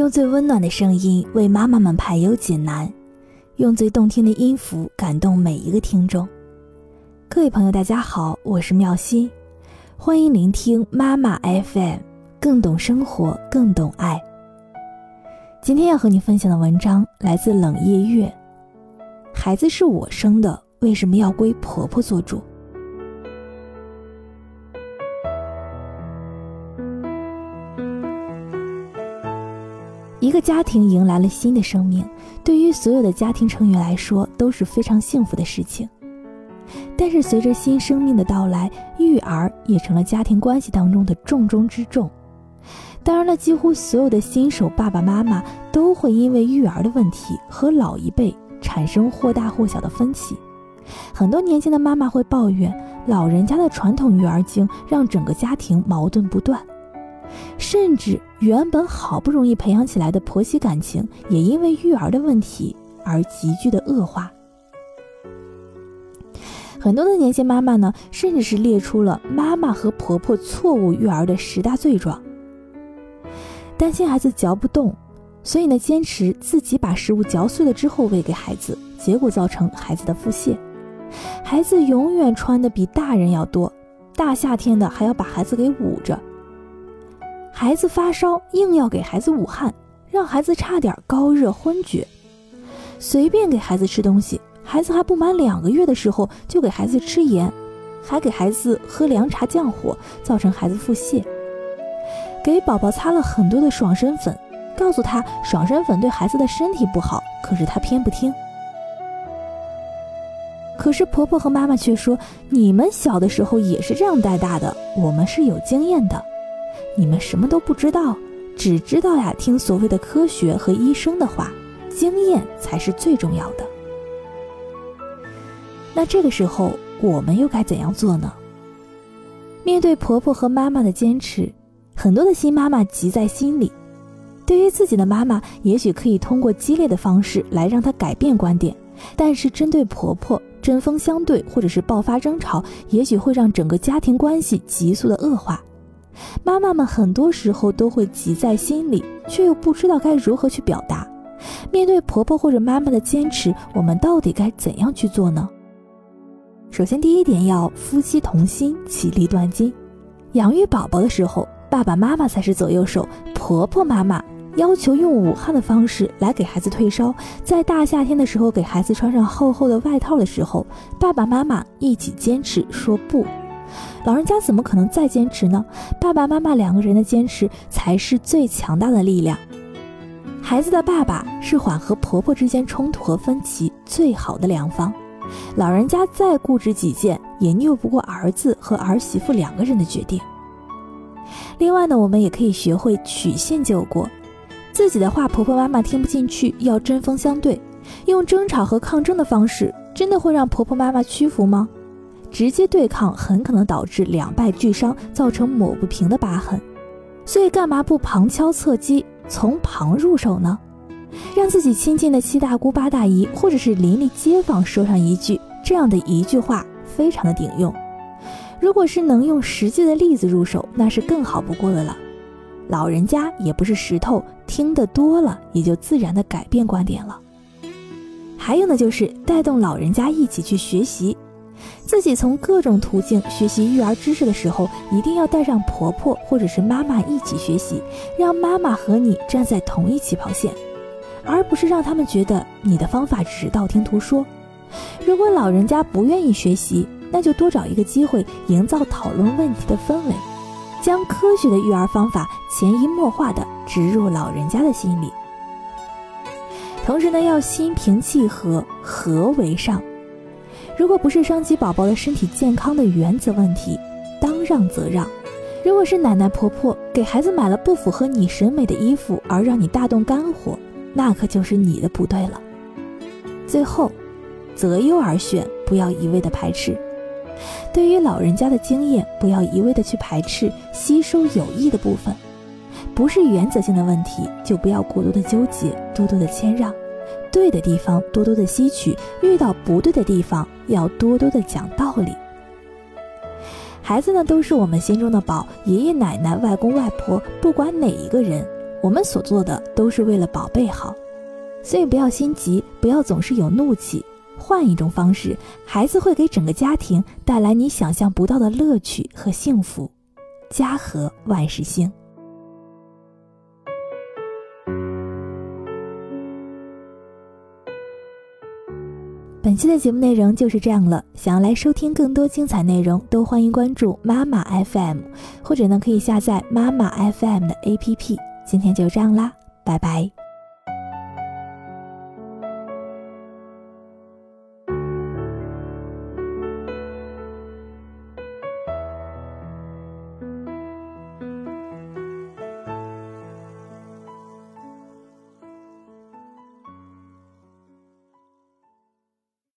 用最温暖的声音为妈妈们排忧解难，用最动听的音符感动每一个听众。各位朋友，大家好，我是妙心，欢迎聆听妈妈 FM，更懂生活，更懂爱。今天要和你分享的文章来自冷夜月。孩子是我生的，为什么要归婆婆做主？一个家庭迎来了新的生命，对于所有的家庭成员来说都是非常幸福的事情。但是随着新生命的到来，育儿也成了家庭关系当中的重中之重。当然了，几乎所有的新手爸爸妈妈都会因为育儿的问题和老一辈产生或大或小的分歧。很多年轻的妈妈会抱怨，老人家的传统育儿经让整个家庭矛盾不断，甚至原本好不容易培养起来的婆媳感情，也因为育儿的问题而急剧的恶化。很多的年轻妈妈呢，甚至是列出了妈妈和婆婆错误育儿的十大罪状。担心孩子嚼不动，所以呢，坚持自己把食物嚼碎了之后喂给孩子，结果造成孩子的腹泻。孩子永远穿的比大人要多，大夏天的还要把孩子给捂着。孩子发烧，硬要给孩子捂汗，让孩子差点高热昏厥。随便给孩子吃东西，孩子还不满两个月的时候就给孩子吃盐，还给孩子喝凉茶降火，造成孩子腹泻。给宝宝擦了很多的爽身粉，告诉他爽身粉对孩子的身体不好，可是他偏不听。可是婆婆和妈妈却说：“你们小的时候也是这样带大的，我们是有经验的，你们什么都不知道，只知道呀听所谓的科学和医生的话，经验才是最重要的。”那这个时候我们又该怎样做呢？面对婆婆和妈妈的坚持。很多的新妈妈急在心里，对于自己的妈妈，也许可以通过激烈的方式来让她改变观点，但是针对婆婆针锋相对或者是爆发争吵，也许会让整个家庭关系急速的恶化。妈妈们很多时候都会急在心里，却又不知道该如何去表达。面对婆婆或者妈妈的坚持，我们到底该怎样去做呢？首先，第一点要夫妻同心，其利断金。养育宝宝的时候。爸爸妈妈才是左右手，婆婆妈妈要求用捂汗的方式来给孩子退烧，在大夏天的时候给孩子穿上厚厚的外套的时候，爸爸妈妈一起坚持说不，老人家怎么可能再坚持呢？爸爸妈妈两个人的坚持才是最强大的力量。孩子的爸爸是缓和婆婆之间冲突和分歧最好的良方，老人家再固执己见也拗不过儿子和儿媳妇两个人的决定。另外呢，我们也可以学会曲线救国，自己的话婆婆妈妈听不进去，要针锋相对，用争吵和抗争的方式，真的会让婆婆妈妈屈服吗？直接对抗很可能导致两败俱伤，造成抹不平的疤痕。所以干嘛不旁敲侧击，从旁入手呢？让自己亲近的七大姑八大姨，或者是邻里街坊说上一句，这样的一句话，非常的顶用。如果是能用实际的例子入手，那是更好不过的了。老人家也不是石头，听得多了也就自然的改变观点了。还有呢，就是带动老人家一起去学习，自己从各种途径学习育儿知识的时候，一定要带上婆婆或者是妈妈一起学习，让妈妈和你站在同一起跑线，而不是让他们觉得你的方法只是道听途说。如果老人家不愿意学习，那就多找一个机会，营造讨论问题的氛围，将科学的育儿方法潜移默化地植入老人家的心里。同时呢，要心平气和，和为上。如果不是伤及宝宝的身体健康的原则问题，当让则让。如果是奶奶婆婆给孩子买了不符合你审美的衣服而让你大动肝火，那可就是你的不对了。最后，择优而选，不要一味的排斥。对于老人家的经验，不要一味的去排斥，吸收有益的部分。不是原则性的问题，就不要过多的纠结，多多的谦让。对的地方多多的吸取，遇到不对的地方要多多的讲道理。孩子呢，都是我们心中的宝，爷爷奶奶、外公外婆，不管哪一个人，我们所做的都是为了宝贝好，所以不要心急，不要总是有怒气，换一种方式，孩子会给整个家庭带来你想象不到的乐趣和幸福，家和万事兴。本期的节目内容就是这样了。想要来收听更多精彩内容，都欢迎关注妈妈 FM，或者呢可以下载妈妈 FM 的 APP。今天就这样啦，拜拜。